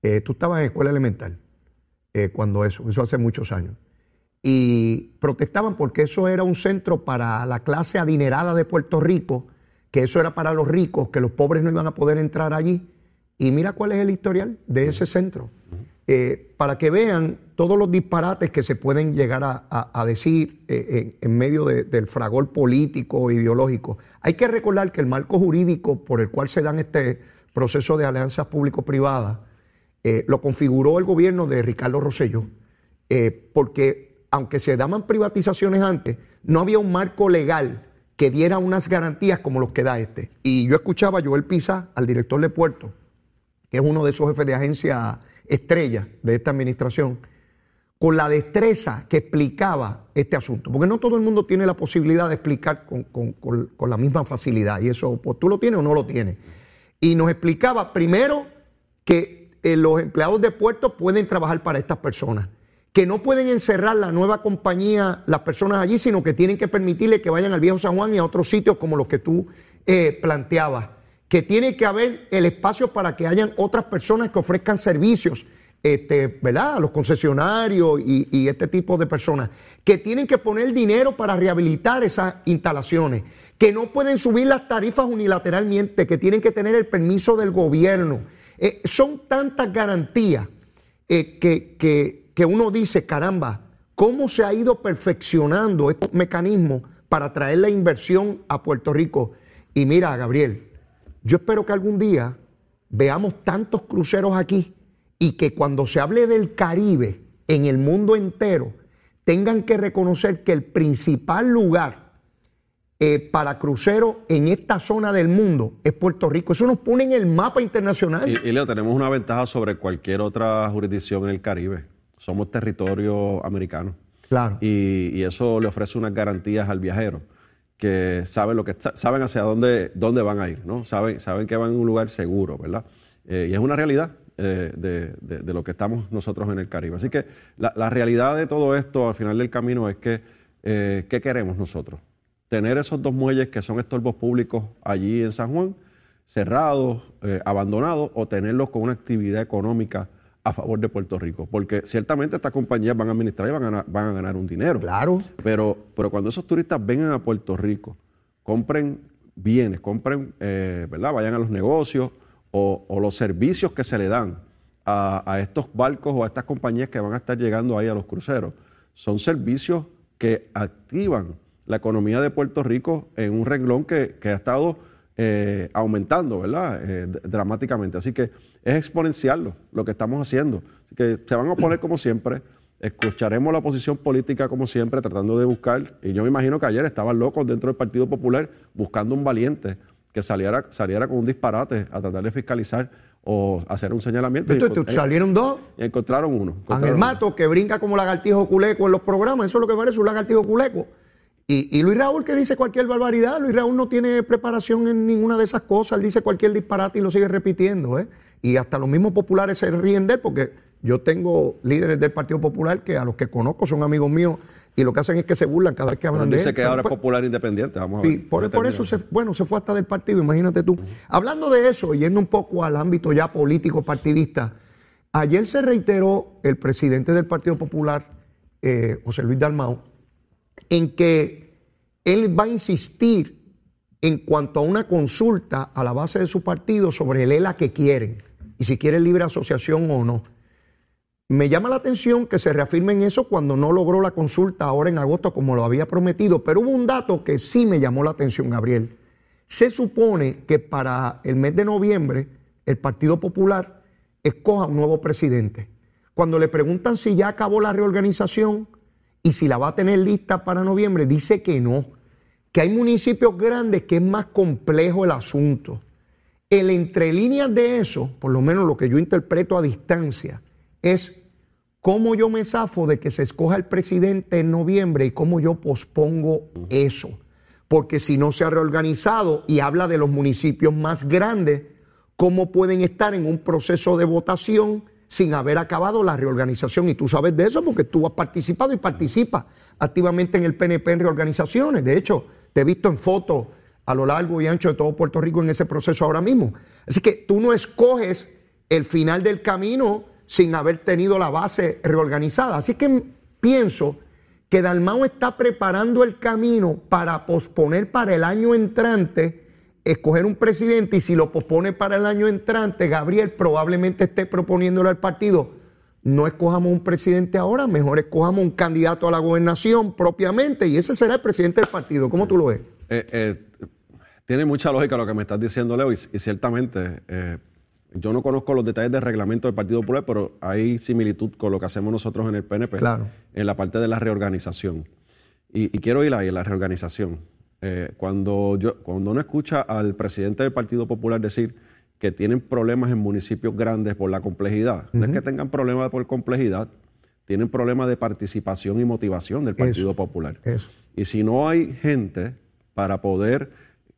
Eh, tú estabas en escuela elemental eh, cuando eso, eso hace muchos años. Y protestaban porque eso era un centro para la clase adinerada de Puerto Rico, que eso era para los ricos, que los pobres no iban a poder entrar allí. Y mira cuál es el historial de ese centro. Eh, para que vean todos los disparates que se pueden llegar a, decir eh, en, medio del fragor político, ideológico. Hay que recordar que el marco jurídico por el cual se dan este proceso de alianzas público-privadas eh, lo configuró el gobierno de Ricardo Rosselló, porque aunque se daban privatizaciones antes, no había un marco legal que diera unas garantías como los que da este. Y yo escuchaba a Joel Pisa, al director de Puerto, que es uno de esos jefes de agencia estrella de esta administración, con la destreza que explicaba este asunto. Porque no todo el mundo tiene la posibilidad de explicar con, la misma facilidad. Y eso, pues tú lo tienes o no lo tienes. Y nos explicaba primero que eh, los empleados de puerto pueden trabajar para estas personas. Que no pueden encerrar la nueva compañía, las personas allí, sino que tienen que permitirle que vayan al viejo San Juan y a otros sitios como los que tú eh, planteabas que tiene que haber el espacio para que hayan otras personas que ofrezcan servicios, este, ¿verdad? Los concesionarios y, este tipo de personas, que tienen que poner dinero para rehabilitar esas instalaciones, que no pueden subir las tarifas unilateralmente, que tienen que tener el permiso del gobierno. Eh, son tantas garantías eh, que, que, que uno dice, caramba, ¿cómo se ha ido perfeccionando estos mecanismos para traer la inversión a Puerto Rico? Y mira, Gabriel, yo espero que algún día veamos tantos cruceros aquí y que cuando se hable del Caribe en el mundo entero, tengan que reconocer que el principal lugar eh, para cruceros en esta zona del mundo es Puerto Rico. Eso nos pone en el mapa internacional. Y, Leo, tenemos una ventaja sobre cualquier otra jurisdicción en el Caribe. Somos territorio americano. Claro. Y, y eso le ofrece unas garantías al viajero que saben lo que saben hacia dónde, dónde van a ir, ¿no? Saben, saben que van a un lugar seguro, ¿verdad? Eh, y es una realidad eh, de, lo que estamos nosotros en el Caribe. Así que la, realidad de todo esto al final del camino es que, eh, ¿qué queremos nosotros? Tener esos dos muelles que son estorbos públicos allí en San Juan, cerrados, abandonados, o tenerlos con una actividad económica a favor de Puerto Rico, porque ciertamente estas compañías van a administrar y van a, van a ganar un dinero. Claro. Pero, pero cuando esos turistas vengan a Puerto Rico, compren bienes, compren, eh, ¿verdad? Vayan a los negocios o, los servicios que se le dan a, estos barcos o a estas compañías que van a estar llegando ahí a los cruceros. Son servicios que activan la economía de Puerto Rico en un renglón que, ha estado eh, aumentando, ¿verdad? Eh, dramáticamente. Así que es exponencial lo, que estamos haciendo. Así que se van a oponer como siempre, escucharemos la oposición política como siempre, tratando de buscar, y yo me imagino que ayer estaban locos dentro del Partido Popular buscando un valiente que saliera, saliera con un disparate a tratar de fiscalizar o hacer un señalamiento. salieron dos. Y encontraron uno. Ángel Mato, que brinca como lagartijo culeco en los programas, eso es lo que parece un lagartijo culeco. Y, Luis Raúl que dice cualquier barbaridad, Luis Raúl no tiene preparación en ninguna de esas cosas, él dice cualquier disparate y lo sigue repitiendo. ¿eh? Y hasta los mismos populares se ríen de él porque yo tengo líderes del Partido Popular que a los que conozco son amigos míos y lo que hacen es que se burlan cada vez que hablan de él. Dice que ahora es popular independiente, vamos a ver. por, eso, se, bueno, se fue hasta del partido, imagínate tú. Hablando de eso, yendo un poco al ámbito ya político partidista, ayer se reiteró el presidente del Partido Popular, eh, José Luis Dalmau, en que él va a insistir en cuanto a una consulta a la base de su partido sobre el ELA que quieren y si quiere libre asociación o no. Me llama la atención que se reafirmen eso cuando no logró la consulta ahora en agosto como lo había prometido, pero hubo un dato que sí me llamó la atención, Gabriel. Se supone que para el mes de noviembre el Partido Popular escoja un nuevo presidente. Cuando le preguntan si ya acabó la reorganización y si la va a tener lista para noviembre, dice que no, que hay municipios grandes que es más complejo el asunto el entre líneas de eso, por lo menos lo que yo interpreto a distancia, es cómo yo me zafo de que se escoja el presidente en noviembre y cómo yo pospongo eso. Porque si no se ha reorganizado y habla de los municipios más grandes, ¿cómo pueden estar en un proceso de votación sin haber acabado la reorganización? Y tú sabes de eso porque tú has participado y participas activamente en el PNP en reorganizaciones. De hecho, te he visto en fotos a lo largo y ancho de todo Puerto Rico en ese proceso ahora mismo. Así que tú no escoges el final del camino sin haber tenido la base reorganizada. Así que pienso que Dalmau está preparando el camino para posponer para el año entrante, escoger un presidente y si lo pospone para el año entrante, Gabriel probablemente esté proponiéndole al partido, no escojamos un presidente ahora, mejor escojamos un candidato a la gobernación propiamente y ese será el presidente del partido. ¿Cómo tú lo ves? Eh, eh, tiene mucha lógica lo que me estás diciendo, Leo, y, ciertamente eh, yo no conozco los detalles del reglamento del Partido Popular, pero hay similitud con lo que hacemos nosotros en el PNP, en la parte de la reorganización. Y, quiero ir ahí, en la reorganización. cuando, yo, cuando uno escucha al presidente del Partido Popular decir que tienen problemas en municipios grandes por la complejidad. No es que tengan problemas por complejidad, tienen problemas de participación y motivación del Partido Popular. Y si no hay gente para poder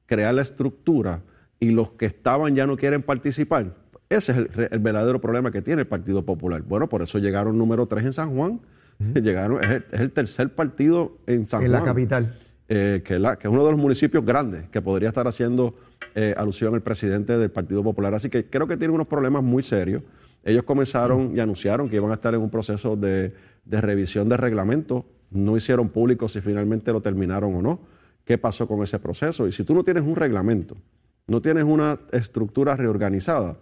crear la estructura y los que estaban ya no quieren participar, ese es el, verdadero problema que tiene el Partido Popular. Bueno, por eso llegaron número tres en San Juan, llegaron, es el, tercer partido en San Juan. En la capital. Eh, que, que es uno de los municipios grandes que podría estar haciendo eh, alusión el presidente del Partido Popular. Así que creo que tiene unos problemas muy serios. Ellos comenzaron y anunciaron que iban a estar en un proceso de, revisión de reglamento. No hicieron público si finalmente lo terminaron o no. ¿Qué pasó con ese proceso? Y si tú no tienes un reglamento, no tienes una estructura reorganizada,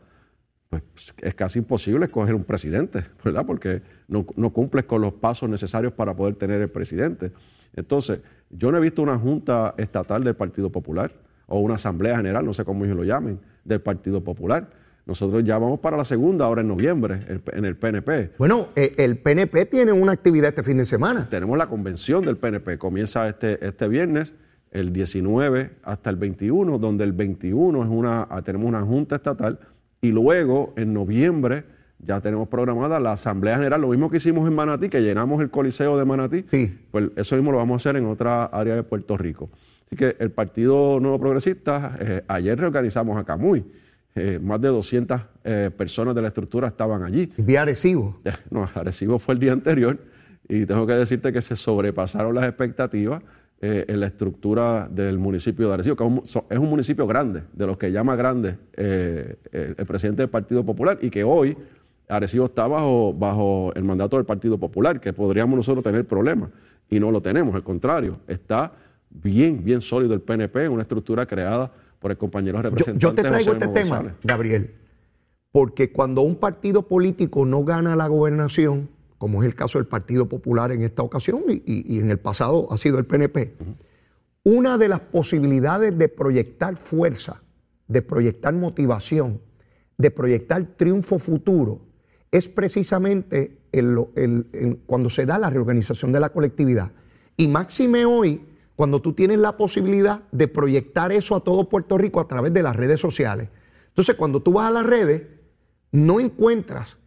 pues es casi imposible escoger un presidente, ¿verdad? Porque no, no, cumples con los pasos necesarios para poder tener el presidente. Entonces, yo no he visto una junta estatal del Partido Popular o una asamblea general, no sé cómo ellos lo llamen, del Partido Popular. Nosotros ya vamos para la segunda, ahora en noviembre, en el PNP. Bueno, eh, el PNP tiene una actividad este fin de semana. Tenemos la convención del PNP, comienza este, este viernes, el 19 hasta el 21, donde el 21 es una, tenemos una junta estatal y luego en noviembre ya tenemos programada la Asamblea General, lo mismo que hicimos en Manatí, que llenamos el Coliseo de Manatí, sí. pues eso mismo lo vamos a hacer en otra área de Puerto Rico. Así que el Partido Nuevo Progresista, eh, ayer reorganizamos a Camuy. Eh, más de 200 eh, personas de la estructura estaban allí. ¿Vía Arecibo? No, Arecibo fue el día anterior y tengo que decirte que se sobrepasaron las expectativas en la estructura del municipio de Arecibo, que es un, municipio grande, de los que llama grande el presidente del Partido Popular y que hoy Arecibo está bajo, bajo el mandato del Partido Popular, que podríamos nosotros tener problemas y no lo tenemos, al contrario, está bien, bien sólido el PNP, una estructura creada por el compañero representante. Yo, te traigo este tema, Gabriel, porque cuando un partido político no gana la gobernación, como es el caso del Partido Popular en esta ocasión y, en el pasado ha sido el PNP, una de las posibilidades de proyectar fuerza, de proyectar motivación, de proyectar triunfo futuro, es precisamente cuando se da la reorganización de la colectividad. Y máxime hoy, cuando tú tienes la posibilidad de proyectar eso a todo Puerto Rico a través de las redes sociales. Entonces, cuando tú vas a las redes, no encuentras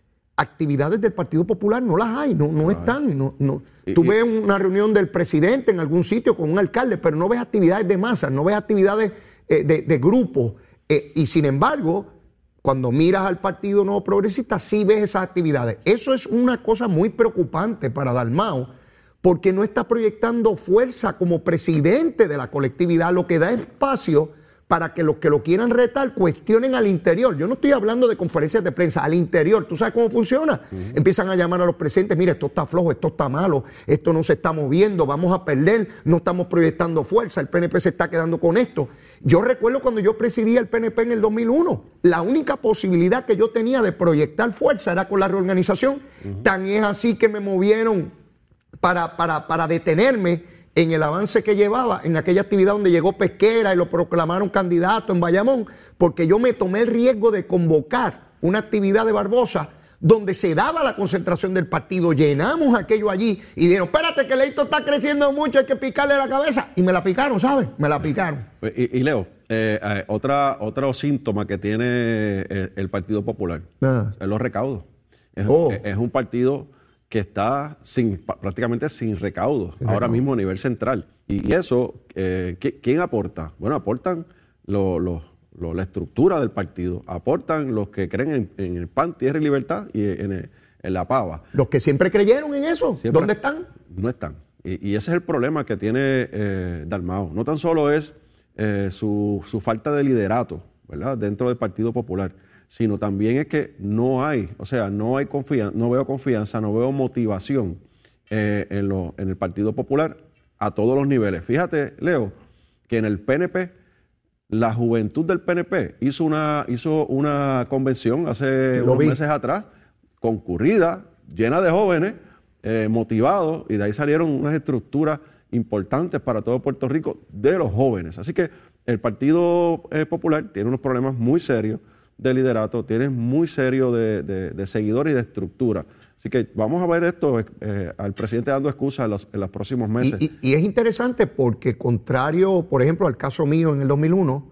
actividades del Partido Popular, no las hay, no, no están. No, no. Tú ves una reunión del presidente en algún sitio con un alcalde, pero no ves actividades de masa, no ves actividades eh, de, grupo. Eh, y sin embargo, cuando miras al Partido Nuevo Progresista, sí ves esas actividades. Eso es una cosa muy preocupante para Dalmao porque no está proyectando fuerza como presidente de la colectividad, lo que da espacio para que los que lo quieran retar cuestionen al interior. Yo no estoy hablando de conferencias de prensa, al interior. ¿Tú sabes cómo funciona? Empiezan a llamar a los presentes, mire, esto está flojo, esto está malo, esto no se está moviendo, vamos a perder, no estamos proyectando fuerza, el PNP se está quedando con esto. Yo recuerdo cuando yo presidía el PNP en el 2001, la única posibilidad que yo tenía de proyectar fuerza era con la reorganización. Tan es así que me movieron para, para, para detenerme en el avance que llevaba en aquella actividad donde llegó Pesquera y lo proclamaron candidato en Bayamón, porque yo me tomé el riesgo de convocar una actividad de Barbosa donde se daba la concentración del partido, llenamos aquello allí y dijeron, espérate que Leito está creciendo mucho, hay que picarle la cabeza. Y me la picaron, ¿sabes? Me la picaron. Y, Leo, eh, eh, otra, otro síntoma que tiene eh, el, Partido Popular ah. es los recaudos. Es, oh. es un partido que está sin, prácticamente sin recaudo ahora mismo a nivel central. Y eso, eh, ¿quién aporta? Bueno, aportan la estructura del partido, aportan los que creen en, el PAN, Tierra y Libertad y en, la PAVA. Los que siempre creyeron en eso, ¿dónde están? No están. Y, ese es el problema que tiene eh, Dalmao. No tan solo es eh, su, su falta de liderato, ¿verdad?, dentro del Partido Popular, sino también es que no hay, o sea, no hay confianza, no veo confianza, no veo motivación eh, en, lo- en el Partido Popular a todos los niveles. Fíjate, Leo, que en el PNP, la juventud del PNP hizo una, hizo una convención hace Lo unos vi. meses atrás, concurrida, llena de jóvenes, eh, motivados, y de ahí salieron unas estructuras importantes para todo Puerto Rico de los jóvenes. Así que el Partido eh, Popular tiene unos problemas muy serios de liderato, tiene muy serios de, de- de seguidores y de estructura. Así que vamos a ver esto, eh, al presidente dando excusas en los, en los próximos meses. y- y es interesante porque contrario, por ejemplo, al caso mío en el 2001,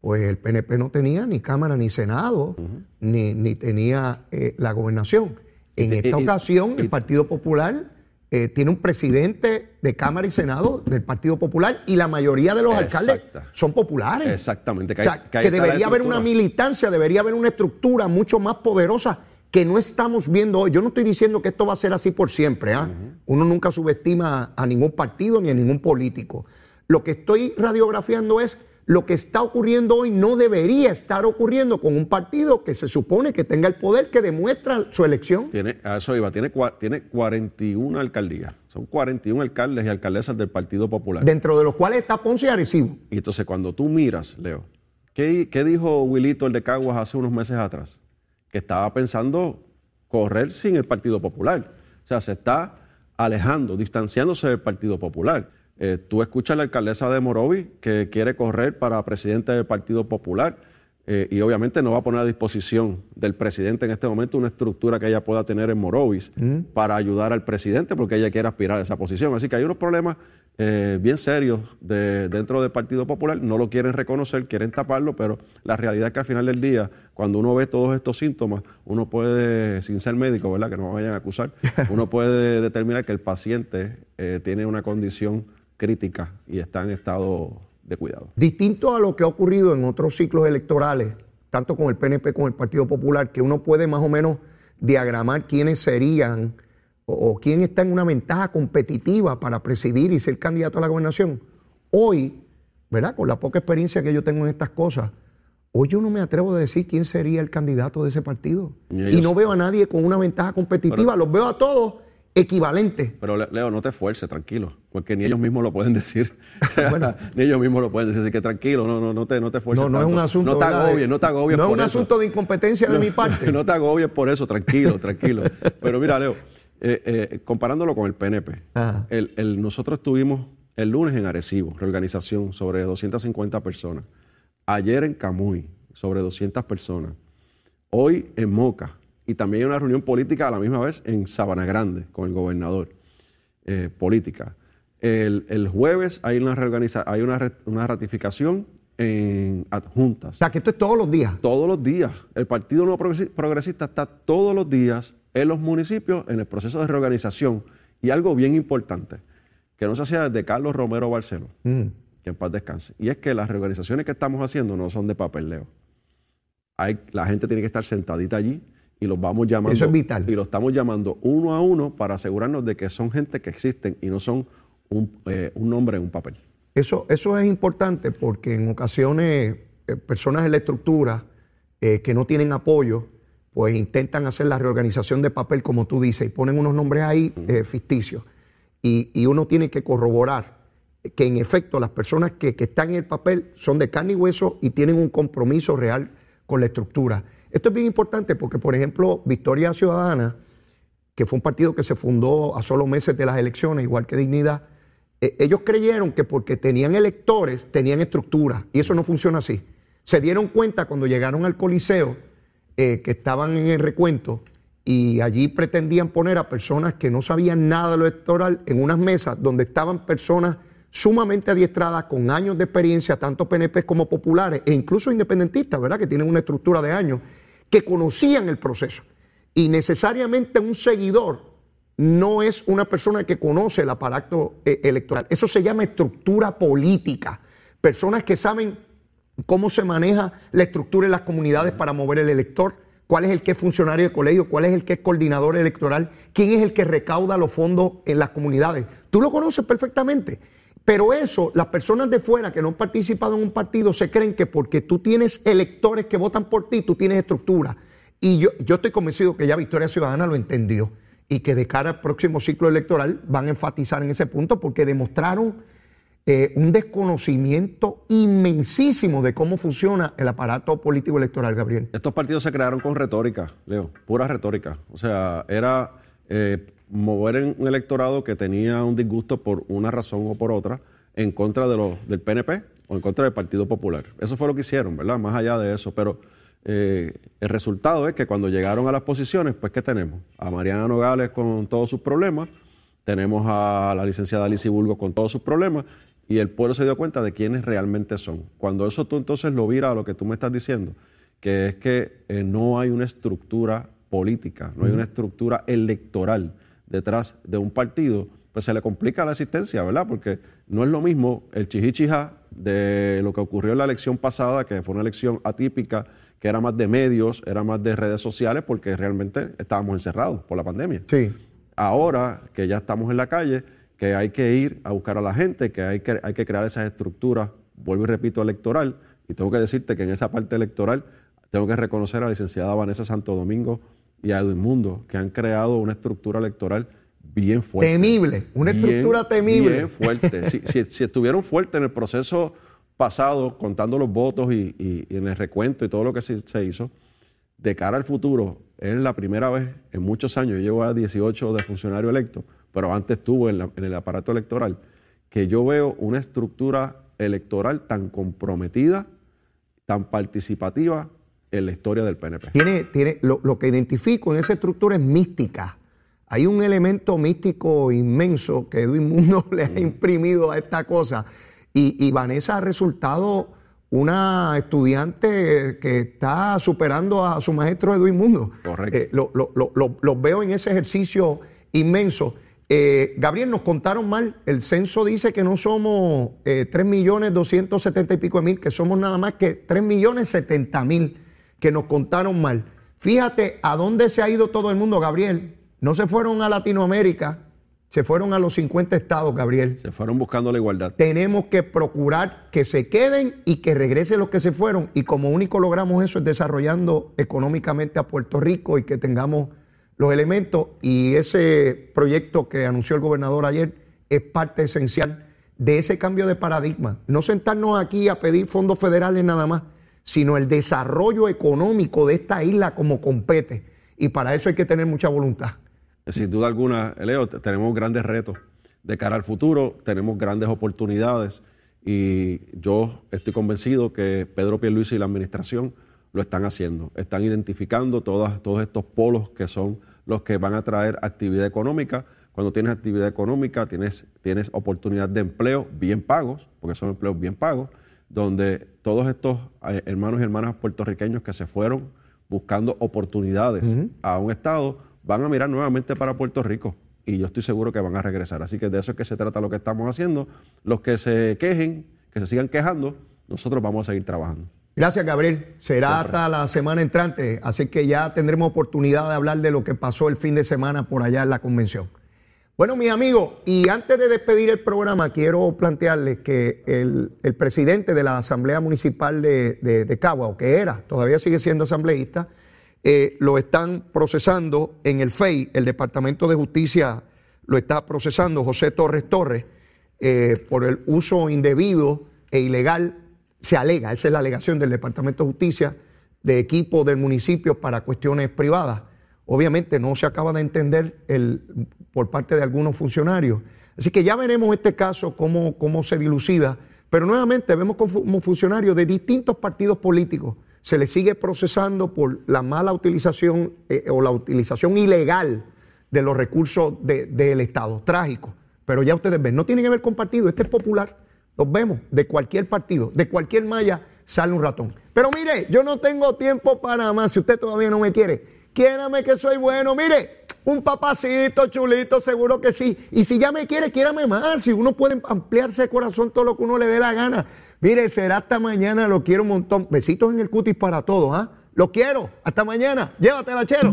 pues el PNP no tenía ni Cámara ni Senado, ni, ni tenía eh, la gobernación. En Y- esta ocasión, el Partido Popular eh, tiene un presidente de Cámara y Senado del Partido Popular y la mayoría de los alcaldes son populares. Exactamente, que O sea, ahí- que, debería haber una militancia, debería haber una estructura mucho más poderosa que no estamos viendo hoy. Yo no estoy diciendo que esto va a ser así por siempre. ¿ah? Uno nunca subestima a ningún partido ni a ningún político. Lo que estoy radiografiando es lo que está ocurriendo hoy no debería estar ocurriendo con un partido que se supone que tenga el poder que demuestra su elección. Tiene, a eso iba, tiene, tiene 41 alcaldías. Son 41 alcaldes y alcaldesas del Partido Popular. Dentro de los cuales está Ponce y Arecibo. Y entonces cuando tú miras, Leo, ¿qué, qué dijo Wilito el de Caguas hace unos meses atrás? Que estaba pensando correr sin el Partido Popular. O sea, se está alejando, distanciándose del Partido Popular. Eh, tú escuchas a la alcaldesa de Morovi que quiere correr para presidente del Partido Popular eh, y obviamente no va a poner a disposición del presidente en este momento una estructura que ella pueda tener en Morovis para ayudar al presidente porque ella quiere aspirar a esa posición. Así que hay unos problemas eh, bien serios de- dentro del Partido Popular. No lo quieren reconocer, quieren taparlo, pero la realidad es que al final del día, cuando uno ve todos estos síntomas, uno puede, sin ser médico, ¿verdad? Que no me vayan a acusar, uno puede determinar que el paciente tiene una condición crítica y está en estado de cuidado. Distinto a lo que ha ocurrido en otros ciclos electorales, tanto con el PNP como el Partido Popular, que uno puede más o menos diagramar quiénes serían o, o quién está en una ventaja competitiva para presidir y ser candidato a la gobernación. Hoy, ¿verdad? Con la poca experiencia que yo tengo en estas cosas, hoy yo no me atrevo a decir quién sería el candidato de ese partido. Y no veo a nadie con una ventaja competitiva, los veo a todos equivalentes. Pero Le- Leo, no te esfuerces, tranquilo, porque ni ellos mismos lo pueden decir. Bueno. ni ellos mismos lo pueden decir, así que tranquilo, no, no, no te, no te esfuerces. No, no es un asunto. No te agobies, no te agobies No es un eso. asunto de incompetencia de mi parte. No te agobies por eso, tranquilo, tranquilo. Pero mira, Leo, eh, eh, comparándolo con el PNP, Ajá. el- el- nosotros estuvimos el lunes en Arecibo, reorganización, sobre 250 personas. Ayer en Camuy, sobre 200 personas. Hoy en Moca. Y también hay una reunión política a la misma vez en Sabana Grande con el gobernador. eh, política. El, el jueves hay una reorganiza, hay una, una ratificación en O adjuntas sea, que esto es todos los días. todos los días. El Partido Progresi- Progresista está todos los días en los municipios en el proceso de reorganización. Y algo bien importante, que no se hacía desde Carlos Romero Barceló, Mm. que en paz descanse. Y es que las reorganizaciones que estamos haciendo no son de papeleo. Hay, la gente tiene que estar sentadita allí y los vamos llamando. Eso es vital. Y los estamos llamando uno a uno para asegurarnos de que son gente que existen y no son un, eh, un nombre en un papel. Eso, eso es importante porque en ocasiones eh, personas en la estructura eh, que no tienen apoyo, pues intentan hacer la reorganización de papel, como tú dices, y ponen unos nombres ahí ficticios. Y, y uno tiene que corroborar que en efecto las personas que, que están en el papel son de carne y hueso y tienen un compromiso real con la estructura. Esto es bien importante porque, por ejemplo, Victoria Ciudadana, que fue un partido que se fundó a solo meses de las elecciones, igual que Dignidad, eh, ellos creyeron que porque tenían electores, tenían estructura, y eso no funciona así. Se dieron cuenta cuando llegaron al Coliseo eh, que estaban en el recuento y allí pretendían poner a personas que no sabían nada de lo electoral en unas mesas donde estaban personas sumamente adiestradas, con años de experiencia, tanto PNP como populares, e incluso independentistas, ¿verdad? Que tienen una estructura de años, que conocían el proceso. Y necesariamente un seguidor no es una persona que conoce el aparato eh, electoral. Eso se llama estructura política. Personas que saben cómo se maneja la estructura en las comunidades para mover el elector, cuál es el que es funcionario de colegio, cuál es el que es coordinador electoral, quién es el que recauda los fondos en las comunidades. Tú lo conoces perfectamente. Pero eso, las personas de fuera que no han participado en un partido se creen que porque tú tienes electores que votan por ti, tú tienes estructura. Y yo, yo estoy convencido que ya Victoria Ciudadana lo entendió y que de cara al próximo ciclo electoral van a enfatizar en ese punto porque demostraron eh, un desconocimiento inmensísimo de cómo funciona el aparato político electoral, Gabriel. Estos partidos se crearon con retórica, Leo, pura retórica. O sea, era eh, mover un electorado que tenía un disgusto por una razón o por otra en contra de los, del PNP o en contra del Partido Popular. Eso fue lo que hicieron, ¿verdad? Más allá de eso. Pero eh, el resultado es que cuando llegaron a las posiciones, pues ¿qué tenemos? A Mariana Nogales con todos sus problemas, tenemos a la licenciada Alicia Bulgo con todos sus problemas y el pueblo se dio cuenta de quiénes realmente son. Cuando eso tú entonces lo viras a lo que tú me estás diciendo, que es que eh, no hay una estructura política, no hay una estructura electoral detrás de un partido, pues se le complica la existencia, ¿verdad? Porque no es lo mismo el chihichija de lo que ocurrió en la elección pasada, que fue una elección atípica, que era más de medios, era más de redes sociales, porque realmente estábamos encerrados por la pandemia. Sí. Ahora que ya estamos en la calle, que hay que ir a buscar a la gente, que hay que, hay que crear esas estructuras, vuelvo y repito, electoral. Y tengo que decirte que en esa parte electoral tengo que reconocer a la licenciada Vanessa Santo Domingo y a Edwin Mundo, que han creado una estructura electoral bien fuerte. Temible, una estructura temible. Bien fuerte. si, si, estuvieron fuertes en el proceso pasado, contando los votos y, en el recuento y todo lo que se, se, hizo, de cara al futuro, es la primera vez en muchos años, yo llevo a 18 de funcionario electo, pero antes estuvo en, el aparato electoral, que yo veo una estructura electoral tan comprometida, tan participativa en la historia del PNP. Tiene, tiene, lo, que identifico en esa estructura es mística. Hay un elemento místico inmenso que Edwin Mundo le ha imprimido a esta cosa. Y, Vanessa ha resultado una estudiante que está superando a su maestro Edwin Mundo. Correcto. Eh, lo, veo en ese ejercicio inmenso. Eh, Gabriel, nos contaron mal. El censo dice que no somos eh, 3 millones 270 y pico de mil, que somos nada más que 3 millones 70 mil, que nos contaron mal. Fíjate a dónde se ha ido todo el mundo, Gabriel. No se fueron a Latinoamérica, se fueron a los 50 estados, Gabriel. Se fueron buscando la igualdad. Tenemos que procurar que se queden y que regresen los que se fueron. Y como único logramos eso es desarrollando económicamente a Puerto Rico y que tengamos los elementos y ese proyecto que anunció el gobernador ayer es parte esencial de ese cambio de paradigma. No sentarnos aquí a pedir fondos federales nada más, sino el desarrollo económico de esta isla como compete. Y para eso hay que tener mucha voluntad. Sin duda alguna, Leo, tenemos grandes retos de cara al futuro, tenemos grandes oportunidades y yo estoy convencido que Pedro Pierluisi y la administración lo están haciendo. Están identificando todas, todos estos polos que son los que van a traer actividad económica. Cuando tienes actividad económica, tienes, tienes oportunidad de empleo bien pagos, porque son empleos bien pagos, donde todos estos eh, hermanos y hermanas puertorriqueños que se fueron buscando oportunidades a un Estado, van a mirar nuevamente para Puerto Rico y yo estoy seguro que van a regresar. Así que de eso es que se trata lo que estamos haciendo. Los que se quejen, que se sigan quejando, nosotros vamos a seguir trabajando. Gracias, Gabriel. Será hasta la semana entrante, así que ya tendremos oportunidad de hablar de lo que pasó el fin de semana por allá en la convención. Bueno, mis amigos, y antes de despedir el programa, quiero plantearles que el, presidente de la Asamblea Municipal de, de, Cagua, o que era, todavía sigue siendo asambleísta, eh, lo están procesando en el FEI, el Departamento de Justicia lo está procesando, José Torres Torres, eh, por el uso indebido e ilegal se alega, esa es la alegación del Departamento de Justicia, de equipo del municipio para cuestiones privadas. Obviamente no se acaba de entender el, por parte de algunos funcionarios. Así que ya veremos este caso, cómo, cómo se dilucida. Pero nuevamente vemos como funcionarios de distintos partidos políticos se le sigue procesando por la mala utilización eh, o la utilización ilegal de los recursos del Estado. Trágico. Pero ya ustedes ven, no tiene que ver con partido, este es popular. Los vemos, de cualquier partido, de cualquier malla sale un ratón. Pero mire, yo no tengo tiempo para más. Si usted todavía no me quiere, quiérame que soy bueno. Mire, un papacito chulito, seguro que sí. Y si ya me quiere, quiérame más. Si uno puede ampliarse de corazón todo lo que uno le dé la gana. Mire, será hasta mañana, lo quiero un montón. Besitos en el cutis para todos, ¿ah? Lo quiero. Hasta mañana. Llévatela, chero.